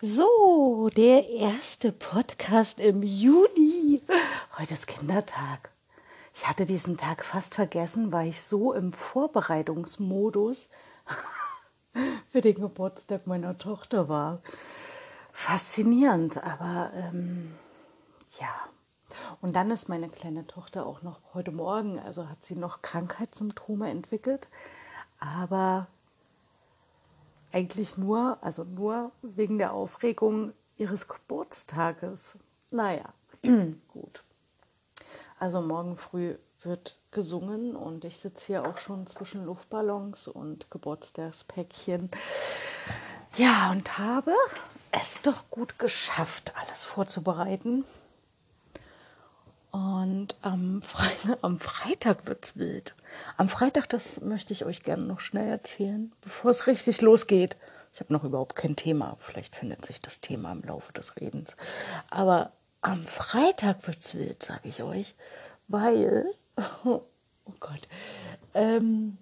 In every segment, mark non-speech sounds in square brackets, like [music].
So, der erste Podcast im Juni. Heute ist Kindertag. Ich hatte diesen Tag fast vergessen, weil ich so im Vorbereitungsmodus [laughs] für den Geburtstag meiner Tochter war. Faszinierend, aber ähm, ja. Und dann ist meine kleine Tochter auch noch heute Morgen, also hat sie noch Krankheitssymptome entwickelt, aber eigentlich nur, also nur wegen der Aufregung ihres Geburtstages. Naja, [clears throat] gut. Also morgen früh wird gesungen und ich sitze hier auch schon zwischen Luftballons und Geburtstagspäckchen. Ja, und habe es doch gut geschafft, alles vorzubereiten. Und am, Fre [laughs] am Freitag wird es wild. Am Freitag, das möchte ich euch gerne noch schnell erzählen, bevor es richtig losgeht. Ich habe noch überhaupt kein Thema. Vielleicht findet sich das Thema im Laufe des Redens. Aber am Freitag wird es wild, sage ich euch, weil, [laughs] oh Gott, ähm,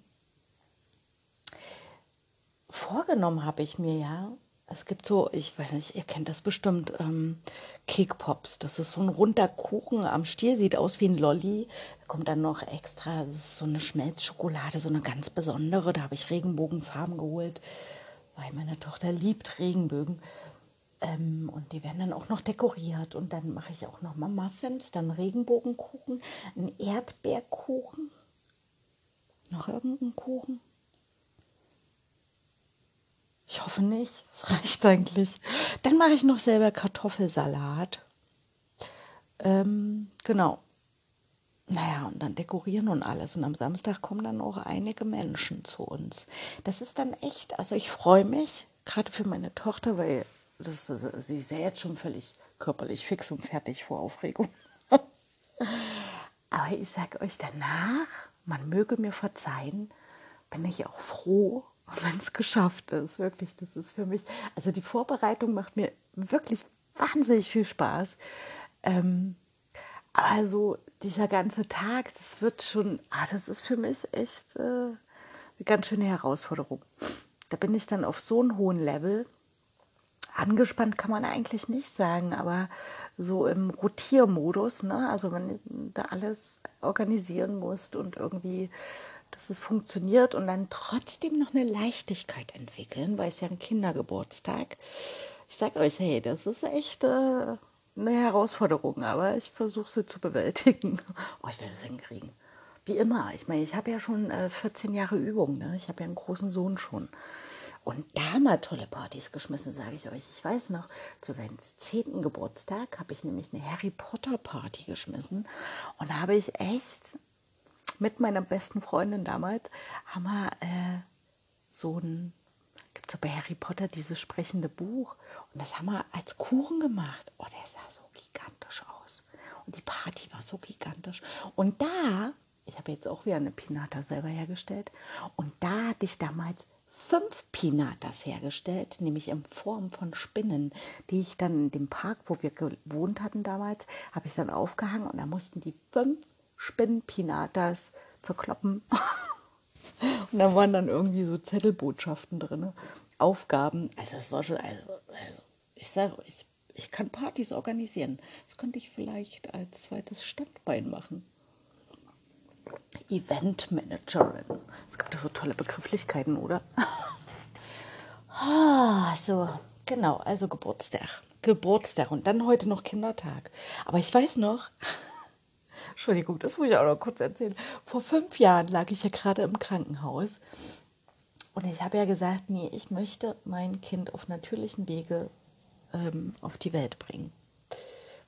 vorgenommen habe ich mir ja, es gibt so, ich weiß nicht, ihr kennt das bestimmt, ähm, Cake Das ist so ein runder Kuchen am Stiel, sieht aus wie ein Lolli. Kommt dann noch extra, das ist so eine Schmelzschokolade, so eine ganz besondere. Da habe ich Regenbogenfarben geholt, weil meine Tochter liebt Regenbögen. Ähm, und die werden dann auch noch dekoriert. Und dann mache ich auch noch mal Muffins, dann Regenbogenkuchen, einen Erdbeerkuchen. Noch irgendeinen Kuchen? Ich hoffe nicht. Das reicht eigentlich. Dann mache ich noch selber Kartoffelsalat. Ähm, genau. Naja, und dann dekorieren und alles. Und am Samstag kommen dann auch einige Menschen zu uns. Das ist dann echt, also ich freue mich, gerade für meine Tochter, weil das, sie ist ja jetzt schon völlig körperlich fix und fertig vor Aufregung. [laughs] Aber ich sage euch danach, man möge mir verzeihen, bin ich auch froh, wenn es geschafft ist. Wirklich, das ist für mich, also die Vorbereitung macht mir wirklich wahnsinnig viel Spaß. Ähm, aber so dieser ganze Tag, das wird schon, ah, das ist für mich echt äh, eine ganz schöne Herausforderung. Da bin ich dann auf so einem hohen Level. Angespannt kann man eigentlich nicht sagen, aber so im Rotiermodus, ne? also wenn du da alles organisieren musst und irgendwie dass es funktioniert und dann trotzdem noch eine Leichtigkeit entwickeln, weil es ja ein Kindergeburtstag. Ich sage euch, hey, das ist echt äh, eine Herausforderung, aber ich versuche sie zu bewältigen. [laughs] Oh, ich werde es hinkriegen. Wie immer. Ich meine, ich habe ja schon äh, 14 Jahre Übung. Ne? Ich habe ja einen großen Sohn schon. Und da mal tolle Partys geschmissen, sage ich euch. Ich weiß noch, zu seinem zehnten Geburtstag habe ich nämlich eine Harry Potter Party geschmissen. Und da habe ich echt mit meiner besten Freundin damals, haben wir äh, so ein, gibt es bei Harry Potter dieses sprechende Buch und das haben wir als Kuchen gemacht. Oh, der sah so gigantisch aus. Und die Party war so gigantisch. Und da, ich habe jetzt auch wieder eine Pinata selber hergestellt, und da hatte ich damals fünf Pinatas hergestellt, nämlich in Form von Spinnen, die ich dann in dem Park, wo wir gewohnt hatten damals, habe ich dann aufgehangen und da mussten die fünf Spinnpinatas zerkloppen. [laughs] Und da waren dann irgendwie so Zettelbotschaften drin, Aufgaben. Also es war schon, also, also ich sage, ich, ich kann Partys organisieren. Das könnte ich vielleicht als zweites Standbein machen. Eventmanagerin. Es gibt ja so tolle Begrifflichkeiten, oder? [laughs] ah, so, genau, also Geburtstag. Geburtstag und dann heute noch Kindertag. Aber ich weiß noch, [laughs] Entschuldigung, das muss ich auch noch kurz erzählen. Vor fünf Jahren lag ich ja gerade im Krankenhaus und ich habe ja gesagt, nee, ich möchte mein Kind auf natürlichen Wege ähm, auf die Welt bringen,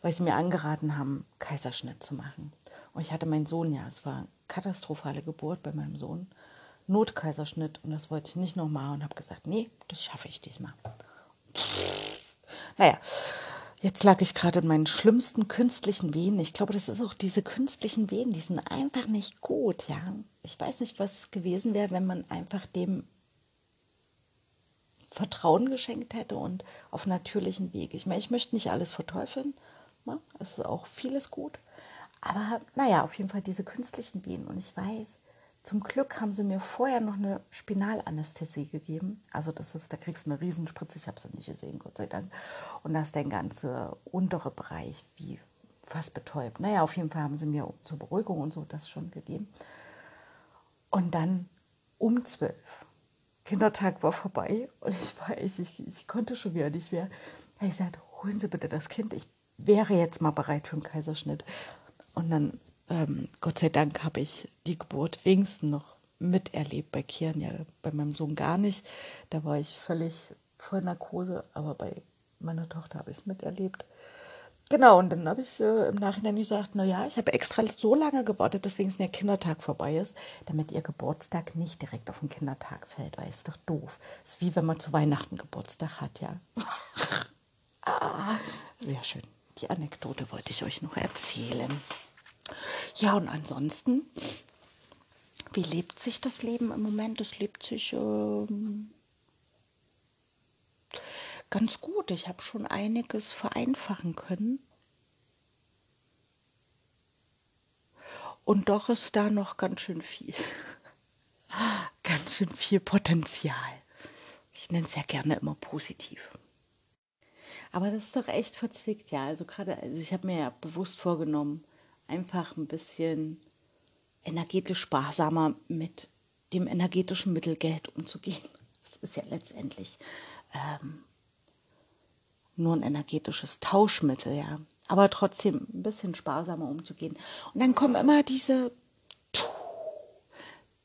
weil sie mir angeraten haben, Kaiserschnitt zu machen. Und ich hatte meinen Sohn ja, es war katastrophale Geburt bei meinem Sohn, Notkaiserschnitt und das wollte ich nicht nochmal und habe gesagt, nee, das schaffe ich diesmal. Naja, Jetzt lag ich gerade in meinen schlimmsten künstlichen Wehen. Ich glaube, das ist auch diese künstlichen Wehen, die sind einfach nicht gut, ja. Ich weiß nicht, was gewesen wäre, wenn man einfach dem Vertrauen geschenkt hätte und auf natürlichen Weg. Ich meine, ich möchte nicht alles verteufeln. Ne? Es ist auch vieles gut. Aber naja, auf jeden Fall diese künstlichen Wehen. Und ich weiß, Zum Glück haben sie mir vorher noch eine Spinalanästhesie gegeben. Also das ist, da kriegst du eine Riesenspritze, ich habe sie nicht gesehen, Gott sei Dank. Und da ist der ganze untere Bereich wie fast betäubt. Naja, auf jeden Fall haben sie mir zur Beruhigung und so das schon gegeben. Und dann um zwölf. Kindertag war vorbei und ich war ich, ich, konnte schon wieder nicht mehr. Ich gesagt, holen Sie bitte das Kind. Ich wäre jetzt mal bereit für einen Kaiserschnitt. Und dann ähm, Gott sei Dank habe ich die Geburt wenigstens noch miterlebt. Bei Kian ja, bei meinem Sohn gar nicht. Da war ich völlig voll Narkose, aber bei meiner Tochter habe ich es miterlebt. Genau, und dann habe ich äh, im Nachhinein gesagt, naja, ich habe extra so lange gewartet, dass wenigstens der Kindertag vorbei ist, damit ihr Geburtstag nicht direkt auf den Kindertag fällt, weil es doch doof. ist wie wenn man zu Weihnachten Geburtstag hat, ja. [laughs] ah, sehr schön. Die Anekdote wollte ich euch noch erzählen. Ja, und ansonsten, wie lebt sich das Leben im Moment? Es lebt sich ähm, ganz gut. Ich habe schon einiges vereinfachen können. Und doch ist da noch ganz schön viel. [laughs] ganz schön viel Potenzial. Ich nenne es ja gerne immer positiv. Aber das ist doch echt verzwickt, ja. Also gerade, also ich habe mir ja bewusst vorgenommen, einfach ein bisschen energetisch sparsamer mit dem energetischen Mittel Geld umzugehen. Das ist ja letztendlich ähm, nur ein energetisches Tauschmittel, ja. Aber trotzdem ein bisschen sparsamer umzugehen. Und dann kommen immer diese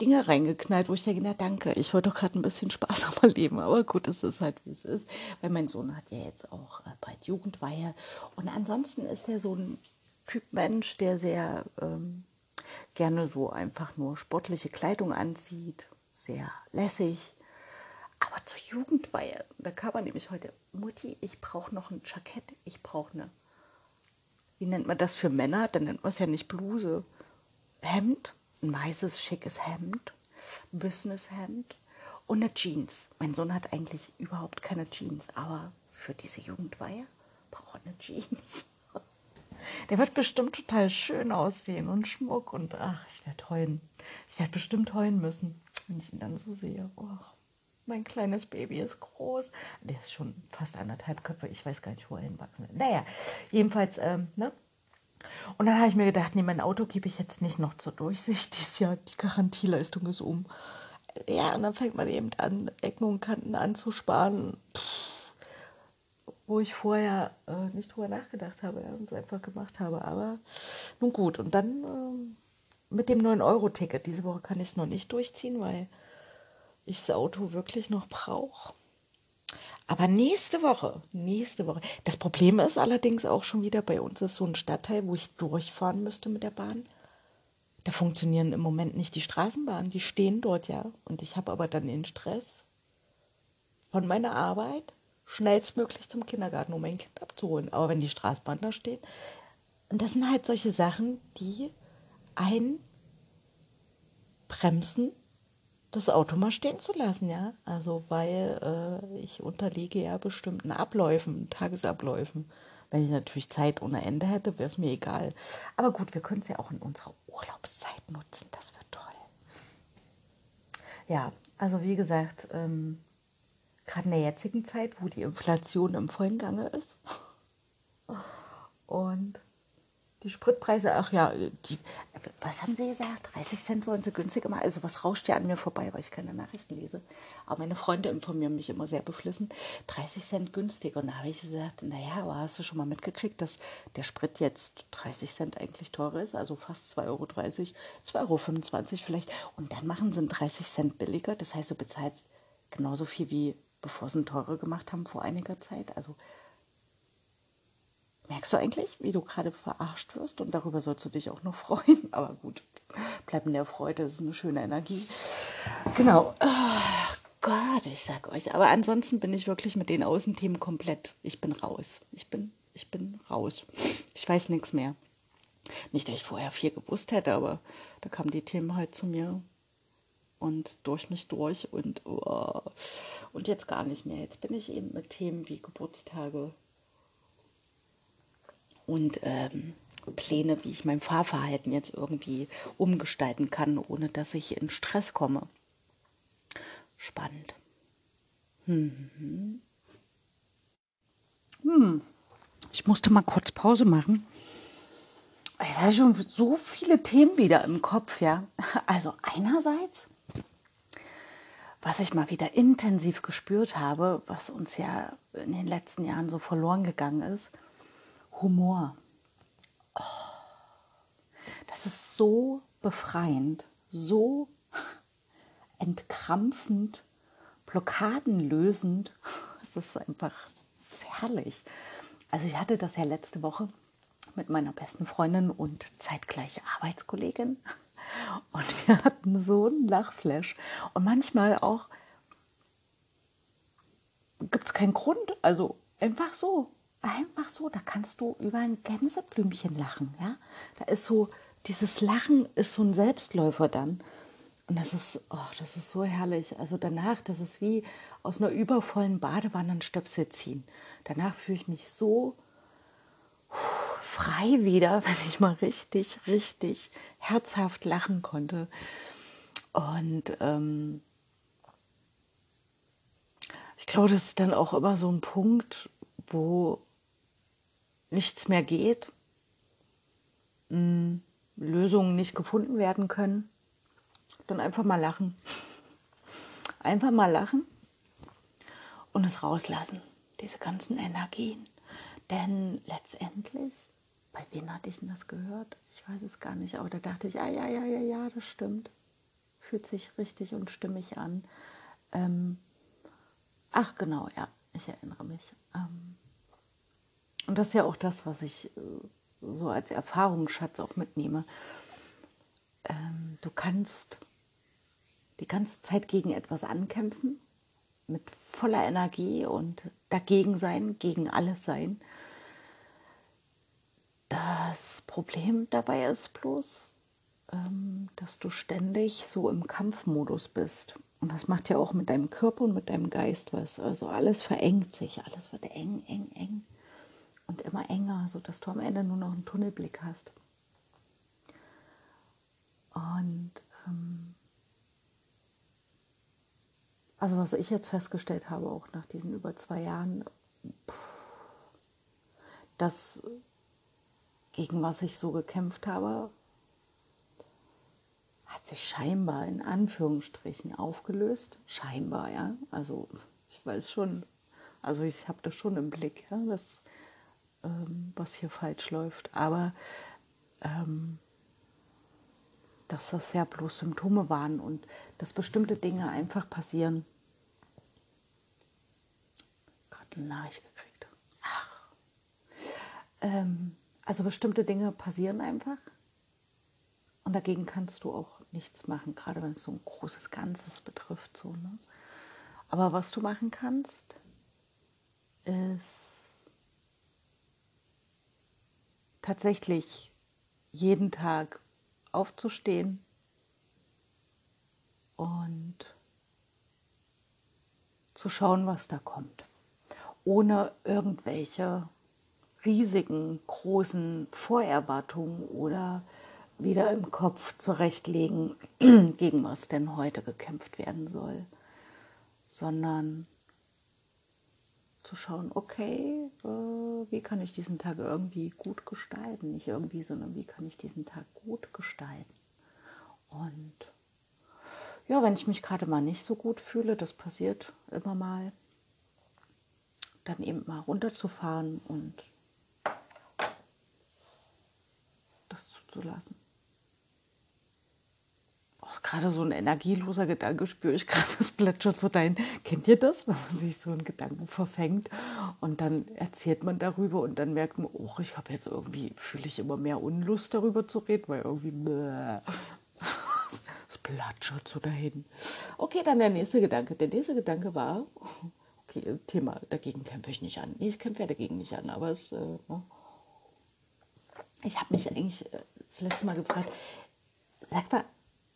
Dinge reingeknallt, wo ich denke, na danke, ich wollte doch gerade ein bisschen sparsamer leben. Aber gut, es ist halt, wie es ist. Weil mein Sohn hat ja jetzt auch äh, bald Jugendweihe. Und ansonsten ist er so ein Typ Mensch, der sehr ähm, gerne so einfach nur sportliche Kleidung anzieht, sehr lässig. Aber zur Jugendweihe, da kam er nämlich heute, Mutti, ich brauche noch ein Jackett, ich brauche eine, wie nennt man das für Männer? Dann nennt man es ja nicht Bluse. Hemd, ein weißes, schickes Hemd, Businesshemd und eine Jeans. Mein Sohn hat eigentlich überhaupt keine Jeans, aber für diese Jugendweihe braucht er eine Jeans. Der wird bestimmt total schön aussehen und Schmuck und ach, ich werde heulen. Ich werde bestimmt heulen müssen, wenn ich ihn dann so sehe. Oh, mein kleines Baby ist groß. Der ist schon fast anderthalb Köpfe. Ich weiß gar nicht, wo er hinwachsen will. Naja, jedenfalls, ähm, ne? Und dann habe ich mir gedacht, nee, mein Auto gebe ich jetzt nicht noch zur Durchsicht. Dieses Jahr, die Garantieleistung ist um. Ja, und dann fängt man eben an, Ecken und Kanten anzusparen. Pff wo ich vorher äh, nicht drüber nachgedacht habe ja, und es einfach gemacht habe. Aber nun gut, und dann äh, mit dem 9-Euro-Ticket. Diese Woche kann ich es noch nicht durchziehen, weil ich das Auto wirklich noch brauche. Aber nächste Woche, nächste Woche. Das Problem ist allerdings auch schon wieder, bei uns ist so ein Stadtteil, wo ich durchfahren müsste mit der Bahn. Da funktionieren im Moment nicht die Straßenbahnen, die stehen dort ja. Und ich habe aber dann den Stress von meiner Arbeit schnellstmöglich zum Kindergarten, um mein Kind abzuholen. Aber wenn die Straßenbahn da steht, und das sind halt solche Sachen, die einbremsen, das Auto mal stehen zu lassen, ja. Also weil äh, ich unterliege ja bestimmten Abläufen, Tagesabläufen. Wenn ich natürlich Zeit ohne Ende hätte, wäre es mir egal. Aber gut, wir können es ja auch in unserer Urlaubszeit nutzen. Das wird toll. Ja, also wie gesagt, ähm, gerade in der jetzigen Zeit, wo die Inflation im vollen Gange ist. Und die Spritpreise, ach ja, die, was haben Sie gesagt? 30 Cent wollen Sie günstiger machen? Also was rauscht ja an mir vorbei, weil ich keine Nachrichten lese. Aber meine Freunde informieren mich immer sehr beflissen. 30 Cent günstiger. Und da habe ich gesagt, naja, aber hast du schon mal mitgekriegt, dass der Sprit jetzt 30 Cent eigentlich teurer ist? Also fast 2,30 Euro, 2,25 Euro vielleicht. Und dann machen sie 30 Cent billiger. Das heißt, du bezahlst genauso viel wie bevor sie ihn teurer gemacht haben vor einiger Zeit. Also merkst du eigentlich, wie du gerade verarscht wirst und darüber sollst du dich auch noch [laughs] freuen. Aber gut, bleib in der Freude, das ist eine schöne Energie. Genau. Oh Gott, ich sag euch. Aber ansonsten bin ich wirklich mit den Außenthemen komplett. Ich bin raus. Ich bin, ich bin raus. Ich weiß nichts mehr. Nicht, dass ich vorher viel gewusst hätte, aber da kamen die Themen halt zu mir und durch mich durch und, oh, und jetzt gar nicht mehr. Jetzt bin ich eben mit Themen wie Geburtstage und ähm, Pläne, wie ich mein Fahrverhalten jetzt irgendwie umgestalten kann, ohne dass ich in Stress komme. Spannend. Hm. Hm. Ich musste mal kurz Pause machen. Es habe schon so viele Themen wieder im Kopf, ja. Also einerseits, was ich mal wieder intensiv gespürt habe, was uns ja in den letzten Jahren so verloren gegangen ist, Humor. Oh, das ist so befreiend, so entkrampfend, blockadenlösend. Es ist einfach herrlich. Also ich hatte das ja letzte Woche mit meiner besten Freundin und zeitgleich Arbeitskollegin. Und wir hatten so einen Lachflash. Und manchmal auch gibt es keinen Grund. Also einfach so. Einfach so. Da kannst du über ein Gänseblümchen lachen. Ja? Da ist so, dieses Lachen ist so ein Selbstläufer dann. Und das ist, oh, das ist so herrlich. Also danach, das ist wie aus einer übervollen Badewanne einen Stöpsel ziehen. Danach fühle ich mich so frei wieder, [laughs] wenn ich mal richtig, richtig herzhaft lachen konnte. Und ähm, ich glaube, das ist dann auch immer so ein Punkt, wo nichts mehr geht, mh, hm, Lösungen nicht gefunden werden können. Dann einfach mal lachen. Einfach mal lachen und es rauslassen, diese ganzen Energien. Denn letztendlich bei wem hatte ich denn das gehört? Ich weiß es gar nicht, aber da dachte ich, ja, ja, ja, ja, ja, das stimmt. Fühlt sich richtig und stimmig an. Ähm, ach genau, ja, ich erinnere mich. Ähm, und das ist ja auch das, was ich äh, so als Erfahrungsschatz auch mitnehme. Ähm, du kannst die ganze Zeit gegen etwas ankämpfen, mit voller Energie und dagegen sein, gegen alles sein. Das Problem dabei ist bloß, ähm, dass du ständig so im Kampfmodus bist. Und das macht ja auch mit deinem Körper und mit deinem Geist was. Also alles verengt sich, alles wird eng, eng, eng und immer enger, sodass du am Ende nur noch einen Tunnelblick hast. Und ähm, also was ich jetzt festgestellt habe, auch nach diesen über zwei Jahren, dass gegen was ich so gekämpft habe, hat sich scheinbar in Anführungsstrichen aufgelöst. Scheinbar, ja. Also ich weiß schon, also ich habe das schon im Blick, ja, das, ähm, was hier falsch läuft. Aber ähm, dass das ja bloß Symptome waren und dass bestimmte Dinge einfach passieren. Gerade eine Nachricht gekriegt. Ach. Ähm, also bestimmte Dinge passieren einfach und dagegen kannst du auch nichts machen, gerade wenn es so ein großes Ganzes betrifft. So, ne? Aber was du machen kannst, ist tatsächlich jeden Tag aufzustehen und zu schauen, was da kommt, ohne irgendwelche riesigen, großen Vorerwartungen oder wieder im Kopf zurechtlegen, [clears throat] gegen was denn heute gekämpft werden soll, sondern zu schauen, okay, äh, wie kann ich diesen Tag irgendwie gut gestalten? Nicht irgendwie, sondern wie kann ich diesen Tag gut gestalten? Und ja, wenn ich mich gerade mal nicht so gut fühle, das passiert immer mal, dann eben mal runterzufahren und zuzulassen. Oh, gerade so ein energieloser Gedanke spüre ich gerade, das plätschert so dein. Kennt ihr das, wenn man sich so einen Gedanken verfängt und dann erzählt man darüber und dann merkt man, oh, ich habe jetzt irgendwie, fühle ich immer mehr Unlust darüber zu reden, weil irgendwie, [laughs] es plätschert so dahin. Okay, dann der nächste Gedanke. Der nächste Gedanke war, okay, Thema, dagegen kämpfe ich nicht an. Nee, ich kämpfe ja dagegen nicht an, aber es, äh, ne? Ich habe mich eigentlich äh, das letzte Mal gefragt, sag mal,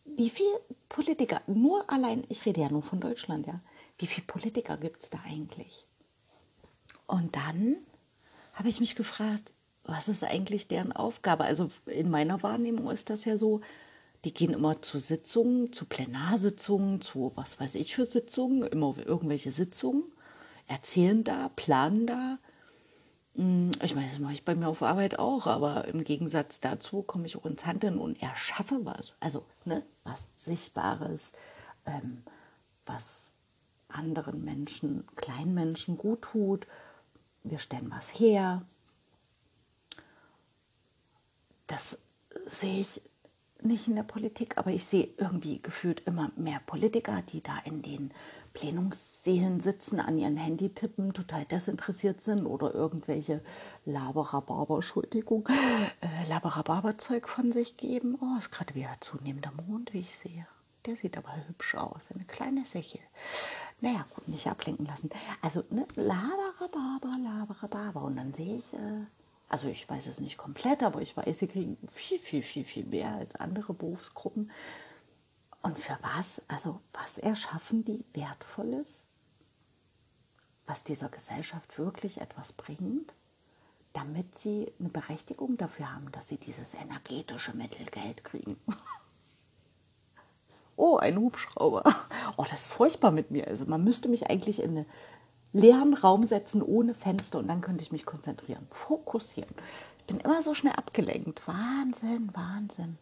wie viele Politiker, nur allein, ich rede ja nur von Deutschland, ja, wie viele Politiker gibt es da eigentlich? Und dann habe ich mich gefragt, was ist eigentlich deren Aufgabe? Also in meiner Wahrnehmung ist das ja so, die gehen immer zu Sitzungen, zu Plenarsitzungen, zu was weiß ich für Sitzungen, immer irgendwelche Sitzungen, erzählen da, planen da. Hm, ich meine, das mache ich bei mir auf Arbeit auch, aber im Gegensatz dazu komme ich auch ins Handeln und erschaffe was. Also ne, was Sichtbares, ähm, was anderen Menschen, kleinen Menschen gut tut. Wir stellen was her. Das sehe ich nicht in der Politik, aber ich sehe irgendwie gefühlt immer mehr Politiker, die da in den Plenumssälen sitzen, an ihren Handy tippen, total desinteressiert sind oder irgendwelche Laberababer, Entschuldigung, äh, Laberababer-Zeug von sich geben. Oh, ist gerade wieder zunehmender Mond, wie ich sehe. Der sieht aber hübsch aus, eine kleine Säche. Naja, gut, nicht ablenken lassen. Also, ne, Laberababer, Laberababer. Und dann sehe ich... Äh, also ich weiß es nicht komplett, aber ich weiß, sie kriegen viel, viel, viel, viel mehr als andere Berufsgruppen. Und für was? Also was erschaffen die Wertvolles, was dieser Gesellschaft wirklich etwas bringt, damit sie eine Berechtigung dafür haben, dass sie dieses energetische Mittelgeld kriegen. [laughs] oh, ein Hubschrauber. Oh, das ist furchtbar mit mir. Also man müsste mich eigentlich in eine leeren Raum setzen ohne Fenster und dann könnte ich mich konzentrieren, fokussieren. Ich bin immer so schnell abgelenkt. Wahnsinn, Wahnsinn.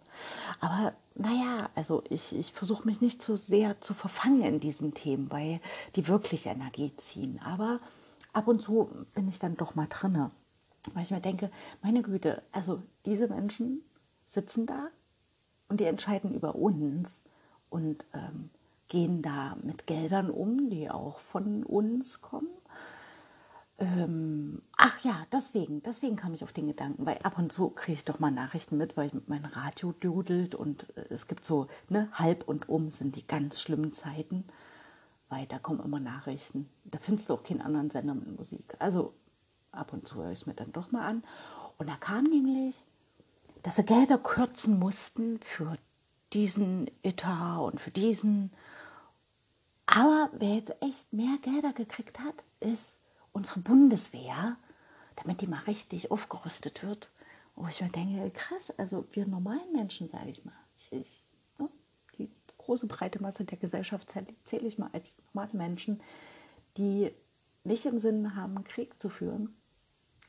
Aber naja, also ich, ich versuche mich nicht zu sehr zu verfangen in diesen Themen, weil die wirklich Energie ziehen. Aber ab und zu bin ich dann doch mal drinne. Weil ich mir denke, meine Güte, also diese Menschen sitzen da und die entscheiden über uns. Und ähm, gehen da mit Geldern um, die auch von uns kommen. Ähm, ach ja, deswegen, deswegen kam ich auf den Gedanken, weil ab und zu kriege ich doch mal Nachrichten mit, weil ich mit meinem Radio dudelt und äh, es gibt so, ne, halb und um sind die ganz schlimmen Zeiten, weil da kommen immer Nachrichten. Da findest du auch keinen anderen Sender mit Musik. Also ab und zu höre ich es mir dann doch mal an. Und da kam nämlich, dass sie Gelder kürzen mussten für diesen Etat und für diesen aber wer jetzt echt mehr Gelder gekriegt hat, ist unsere Bundeswehr, damit die mal richtig aufgerüstet wird. Wo ich mir denke, krass, also wir normalen Menschen, sage ich mal, ich, ne, die große breite Masse der Gesellschaft zähle ich mal als normale Menschen, die nicht im Sinn haben, Krieg zu führen.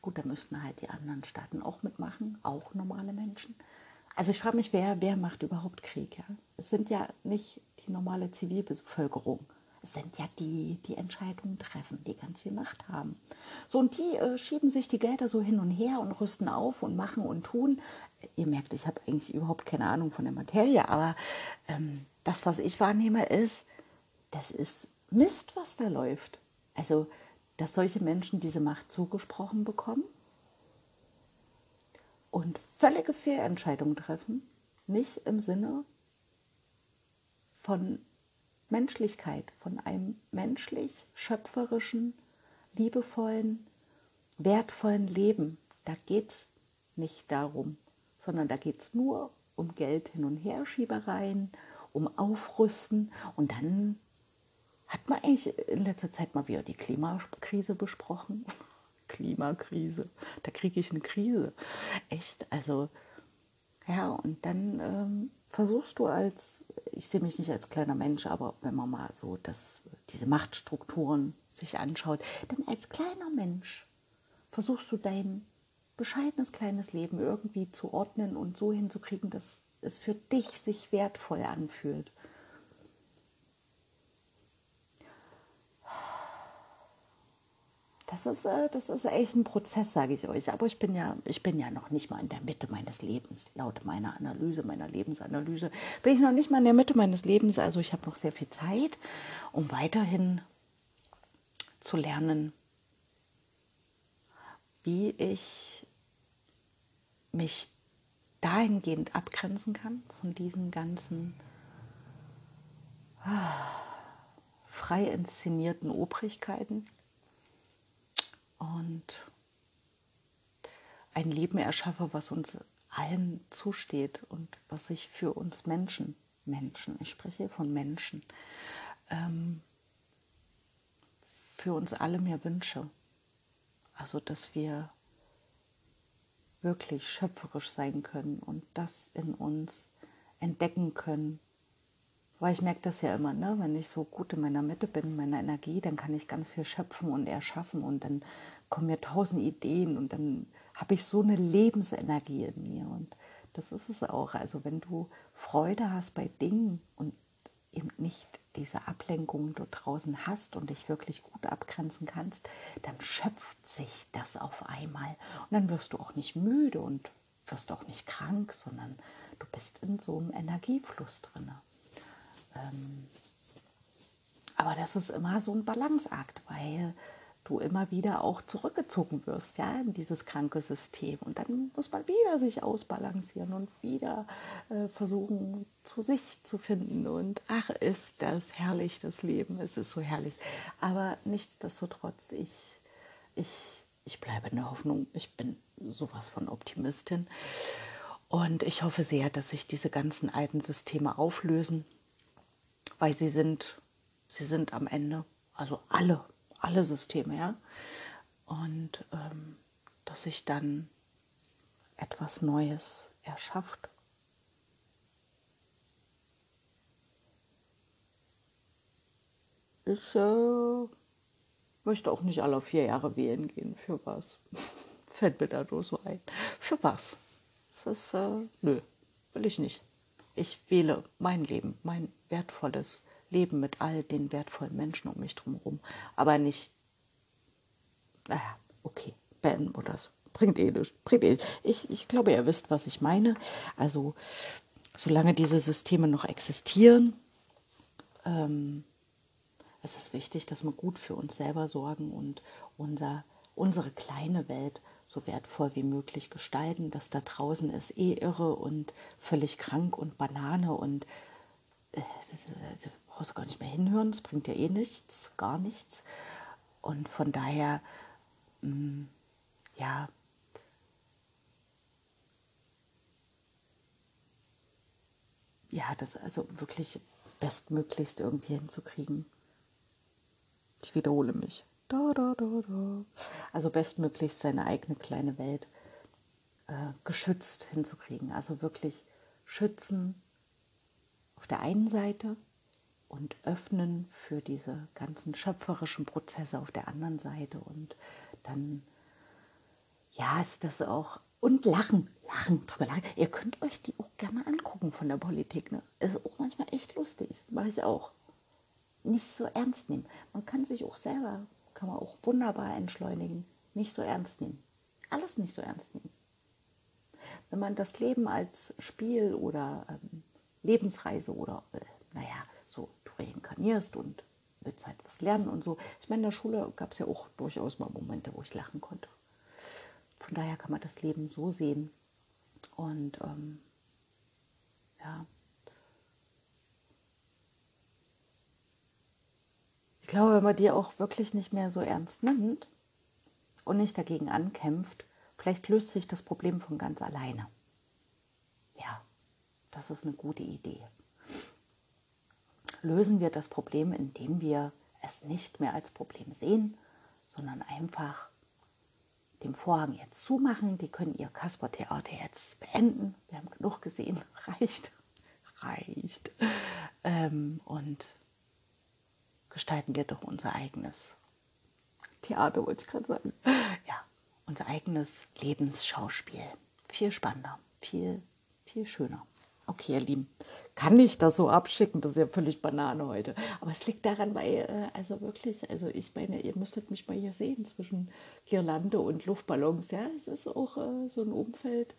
Gut, da müssten halt die anderen Staaten auch mitmachen, auch normale Menschen. Also ich frage mich, wer, wer macht überhaupt Krieg? Ja? Es sind ja nicht die normale Zivilbevölkerung. Sind ja die, die Entscheidungen treffen, die ganz viel Macht haben. So, und die äh, schieben sich die Gelder so hin und her und rüsten auf und machen und tun. Ihr merkt, ich habe eigentlich überhaupt keine Ahnung von der Materie, aber ähm, das, was ich wahrnehme, ist, das ist Mist, was da läuft. Also, dass solche Menschen diese Macht zugesprochen bekommen und völlige Fehlentscheidungen treffen, nicht im Sinne von Menschlichkeit, von einem menschlich schöpferischen, liebevollen, wertvollen Leben. Da geht es nicht darum, sondern da geht es nur um Geld hin und her Schiebereien, um Aufrüsten und dann hat man eigentlich in letzter Zeit mal wieder die Klimakrise besprochen. [laughs] Klimakrise, da kriege ich eine Krise. Echt, also ja, und dann ähm, versuchst du als, ich sehe mich nicht als kleiner Mensch, aber wenn man mal so das, diese Machtstrukturen sich anschaut, dann als kleiner Mensch versuchst du dein bescheidenes kleines Leben irgendwie zu ordnen und so hinzukriegen, dass es für dich sich wertvoll anfühlt. Das ist, äh, das ist echt ein Prozess, sage ich euch. Aber ich bin, ja, ich bin ja noch nicht mal in der Mitte meines Lebens. Laut meiner Analyse, meiner Lebensanalyse, bin ich noch nicht mal in der Mitte meines Lebens. Also ich habe noch sehr viel Zeit, um weiterhin zu lernen, wie ich mich dahingehend abgrenzen kann von diesen ganzen ah, frei inszenierten Obrigkeiten und ein Leben erschaffe, was uns allen zusteht und was ich für uns Menschen, Menschen, ich spreche von Menschen, ähm, für uns alle mehr wünsche. Also, dass wir wirklich schöpferisch sein können und das in uns entdecken können. Weil ich merke das ja immer, ne? wenn ich so gut in meiner Mitte bin, in meiner Energie, dann kann ich ganz viel schöpfen und erschaffen und dann kommen mir tausend Ideen und dann habe ich so eine Lebensenergie in mir. Und das ist es auch. Also wenn du Freude hast bei Dingen und eben nicht diese Ablenkungen dort draußen hast und dich wirklich gut abgrenzen kannst, dann schöpft sich das auf einmal. Und dann wirst du auch nicht müde und wirst auch nicht krank, sondern du bist in so einem Energiefluss drin. Ähm, aber das ist immer so ein Balanceakt, weil du immer wieder auch zurückgezogen wirst, ja, in dieses kranke System. Und dann muss man wieder sich ausbalancieren und wieder äh, versuchen, zu sich zu finden. Und ach, ist das herrlich, das Leben, es ist so herrlich. Aber nichtsdestotrotz, ich, ich, ich bleibe in der Hoffnung, ich bin sowas von Optimistin. Und ich hoffe sehr, dass sich diese ganzen alten Systeme auflösen, weil sie sind, sie sind am Ende, also alle alle Systeme, ja. Und ähm, dass sich dann etwas Neues erschafft. Ich äh, möchte auch nicht alle vier Jahre wählen gehen. Für was? [laughs] Fällt mir da nur so ein. Für was? Das ist, äh, nö, will ich nicht. Ich wähle mein Leben, mein wertvolles Leben mit all den wertvollen Menschen um mich drumherum. Aber nicht, naja, okay, beenden oder so. Bringt eh nichts. Bringt eh ich, ich glaube, ihr wisst, was ich meine. Also, solange diese Systeme noch existieren, ähm, es ist wichtig, dass wir gut für uns selber sorgen und unser, unsere kleine Welt so wertvoll wie möglich gestalten. Das da draußen ist eh irre und völlig krank und Banane und äh, brauchst du gar nicht mehr hinhören, das bringt ja eh nichts, gar nichts. Und von daher, mh, mm, ja, ja, das also wirklich bestmöglichst irgendwie hinzukriegen. Ich wiederhole mich. Da, da, da, da. Also bestmöglichst seine eigene kleine Welt äh, geschützt hinzukriegen. Also wirklich schützen auf der einen Seite und öffnen für diese ganzen schöpferischen Prozesse auf der anderen Seite und dann ja ist das auch und lachen, lachen, drüber lachen. Ihr könnt euch die auch gerne angucken von der Politik. Ne? Ist auch manchmal echt lustig, mache ich auch. Nicht so ernst nehmen. Man kann sich auch selber, kann man auch wunderbar entschleunigen. Nicht so ernst nehmen. Alles nicht so ernst nehmen. Wenn man das Leben als Spiel oder ähm, Lebensreise oder, äh, naja, reinkarnierst und willst halt was lernen und so. Ich meine, in der Schule gab es ja auch durchaus mal Momente, wo ich lachen konnte. Von daher kann man das Leben so sehen. Und ähm, ja. Ich glaube, wenn man die auch wirklich nicht mehr so ernst nimmt und nicht dagegen ankämpft, vielleicht löst sich das Problem von ganz alleine. Ja, das ist eine gute Idee lösen wir das Problem, indem wir es nicht mehr als Problem sehen, sondern einfach den Vorhang jetzt zumachen. Die können ihr Kasper-Theater jetzt beenden. Wir haben genug gesehen. [laughs] Reicht. Reicht. Ähm, und gestalten wir doch unser eigenes Theater, wollte ich gerade sagen. Ja, unser eigenes Lebensschauspiel. Viel spannender, viel, viel schöner. Okay, ihr Lieben, kann ich das so abschicken? Das ist ja völlig Banane heute. Aber es liegt daran, weil, äh, also wirklich, also ich meine, ihr müsstet mich mal hier sehen zwischen Girlande und Luftballons. Ja, es ist auch äh, so ein Umfeld,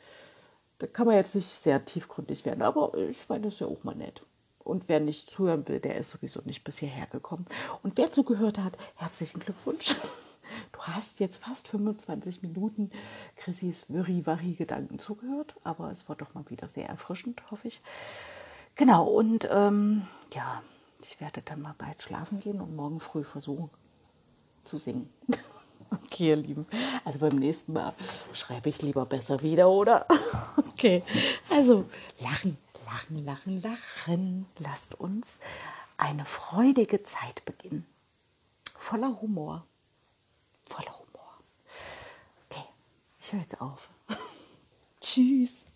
da kann man jetzt nicht sehr tiefgründig werden. Aber ich meine, das ist ja auch mal nett. Und wer nicht zuhören will, der ist sowieso nicht bis hierher gekommen. Und wer zugehört hat, herzlichen Glückwunsch. [laughs] Du hast jetzt fast 25 Minuten Chrissys Wirri-Warri-Gedanken zugehört, aber es war doch mal wieder sehr erfrischend, hoffe ich. Genau, und ähm, ja, ich werde dann mal bald schlafen gehen und morgen früh versuchen zu singen. [laughs] Okay, ihr Lieben. Also beim nächsten Mal schreibe ich lieber besser wieder, oder? [laughs] Okay. Also lachen, lachen, lachen, lachen. Lasst uns eine freudige Zeit beginnen. Voller Humor voller Humor. Okay, ich höre jetzt auf. [laughs] Tschüss.